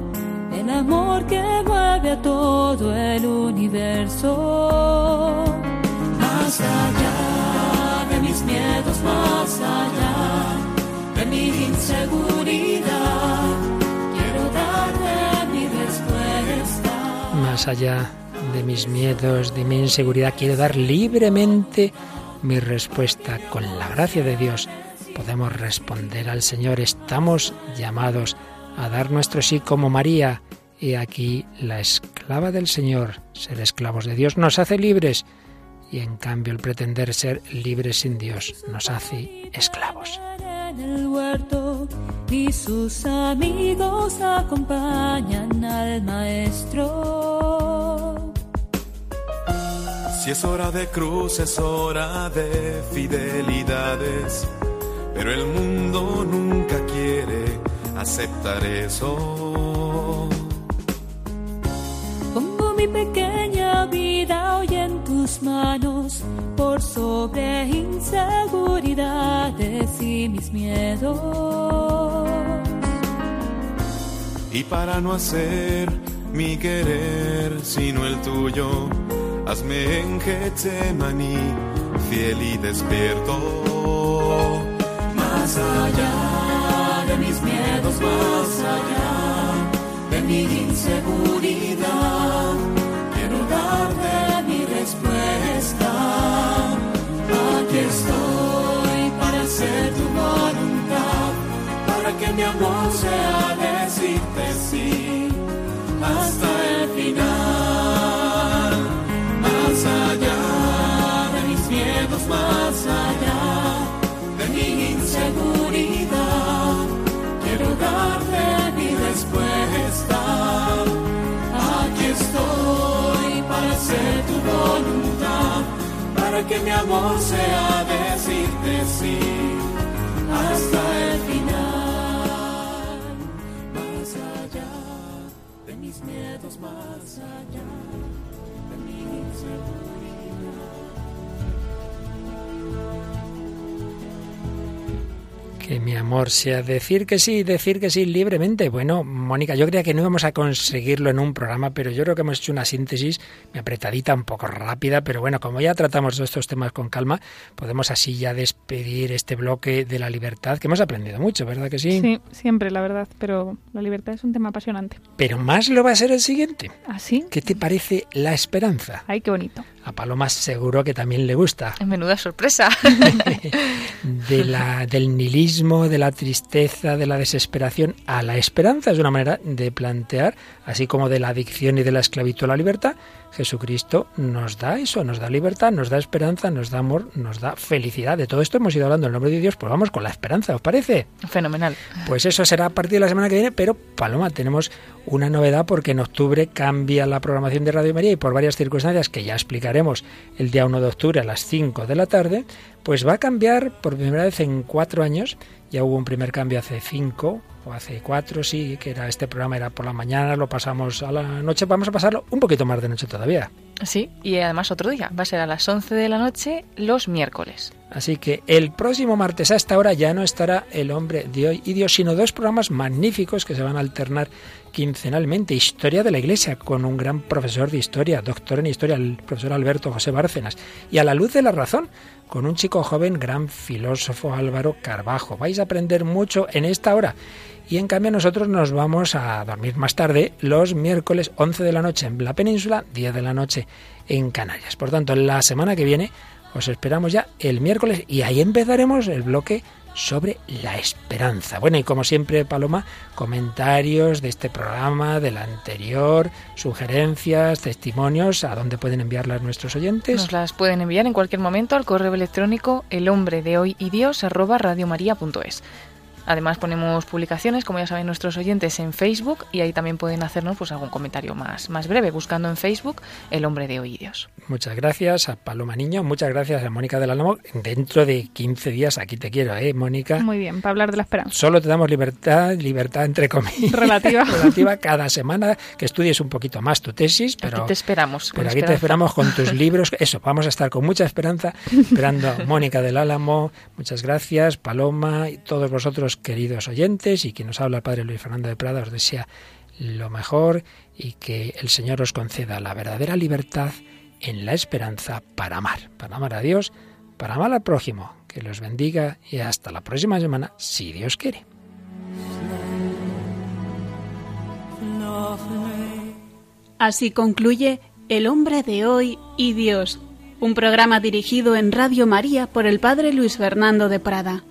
G: el amor que mueve a todo el universo. Más allá de mis miedos, más allá de mi inseguridad, quiero darte mi respuesta.
A: Más allá de mis miedos, de mi inseguridad, quiero dar libremente mi respuesta. Con la gracia de Dios podemos responder al Señor. Estamos llamados a dar nuestro sí como María. Y aquí la esclava del Señor, ser esclavos de Dios, nos hace libres. Y en cambio el pretender ser libres sin Dios nos hace esclavos.
G: En el huerto y sus amigos acompañan al maestro.
H: Si es hora de cruz, es hora de fidelidades, pero el mundo nunca quiere aceptar eso.
G: Pongo mi pequeña vida hoy en tus manos por sobre inseguridades y mis miedos.
H: Y para no hacer mi querer sino el tuyo, hazme en Getsemaní fiel y despierto.
G: Más allá más allá de mi inseguridad, quiero darte mi respuesta. Aquí estoy para hacer tu voluntad, para que mi amor sea hacer tu voluntad, para que mi amor sea decirte sí hasta el final. Más allá de mis miedos, más allá de mi inseguridad.
A: Que mi amor sea decir que sí, decir que sí libremente. Bueno, Mónica, yo creía que no íbamos a conseguirlo en un programa, pero yo creo que hemos hecho una síntesis muy apretadita, un poco rápida, pero bueno, como ya tratamos de estos temas con calma, podemos así ya despedir este bloque de la libertad, que hemos aprendido mucho, ¿verdad que sí?
D: Sí, siempre, la verdad, pero la libertad es un tema apasionante.
A: Pero más lo va a ser el siguiente.
D: ¿Así?
A: ¿Qué te parece la esperanza?
D: Ay, qué bonito.
A: A Paloma seguro que también le gusta.
C: Menuda sorpresa. [LAUGHS]
A: de la, del nihilismo, de la tristeza, de la desesperación a la esperanza. Es una manera de plantear, así como de la adicción y de la esclavitud a la libertad, Jesucristo nos da eso, nos da libertad, nos da esperanza, nos da amor, nos da felicidad. De todo esto hemos ido hablando en el nombre de Dios, pues vamos con la esperanza, ¿os parece?
C: Fenomenal.
A: Pues eso será a partir de la semana que viene, pero Paloma, tenemos una novedad porque en octubre cambia la programación de Radio María y por varias circunstancias que ya explicaremos el día 1 de octubre a las 5 de la tarde, pues va a cambiar por primera vez en cuatro años. Ya hubo un primer cambio hace cinco o hace cuatro, sí, que era este programa era por la mañana, lo pasamos a la noche, vamos a pasarlo un poquito más de noche todavía.
C: Sí, y además otro día, va a ser a las 11 de la noche los miércoles.
A: Así que el próximo martes a esta hora ya no estará el hombre de hoy y Dios, sino dos programas magníficos que se van a alternar quincenalmente. Historia de la Iglesia, con un gran profesor de historia, doctor en historia, el profesor Alberto José Bárcenas. Y a la luz de la razón, con un chico joven, gran filósofo Álvaro Carbajo. Vais a aprender mucho en esta hora. Y en cambio nosotros nos vamos a dormir más tarde, los miércoles 11 de la noche en la península, 10 de la noche en Canarias. Por tanto, la semana que viene os esperamos ya el miércoles y ahí empezaremos el bloque sobre la esperanza. Bueno, y como siempre, Paloma, comentarios de este programa, del anterior, sugerencias, testimonios, ¿a dónde pueden enviarlas nuestros oyentes?
C: Nos las pueden enviar en cualquier momento al correo electrónico el hombre de hoy y Dios arroba. Además ponemos publicaciones, como ya saben nuestros oyentes, en Facebook y ahí también pueden hacernos pues algún comentario más, más breve, buscando en Facebook El Hombre de Hoy Dios.
A: Muchas gracias a Paloma Niño, muchas gracias a Mónica del Álamo. Dentro de 15 días aquí te quiero, ¿eh, Mónica?
D: Muy bien, para hablar de la esperanza.
A: Solo te damos libertad, libertad entre comillas.
D: Relativa. [LAUGHS]
A: relativa cada semana, que estudies un poquito más tu tesis, pero...
C: Aquí te esperamos.
A: Pero aquí te esperamos con tus [LAUGHS] libros. Eso, vamos a estar con mucha esperanza esperando a Mónica del Álamo. Muchas gracias, Paloma y todos queridos oyentes, y quien nos habla el Padre Luis Fernando de Prada os desea lo mejor y que el Señor os conceda la verdadera libertad en la esperanza para amar, para amar a Dios, para amar al prójimo. Que los bendiga y hasta la próxima semana, si Dios quiere.
B: Así concluye El hombre de hoy y Dios, un programa dirigido en Radio María por el Padre Luis Fernando de Prada.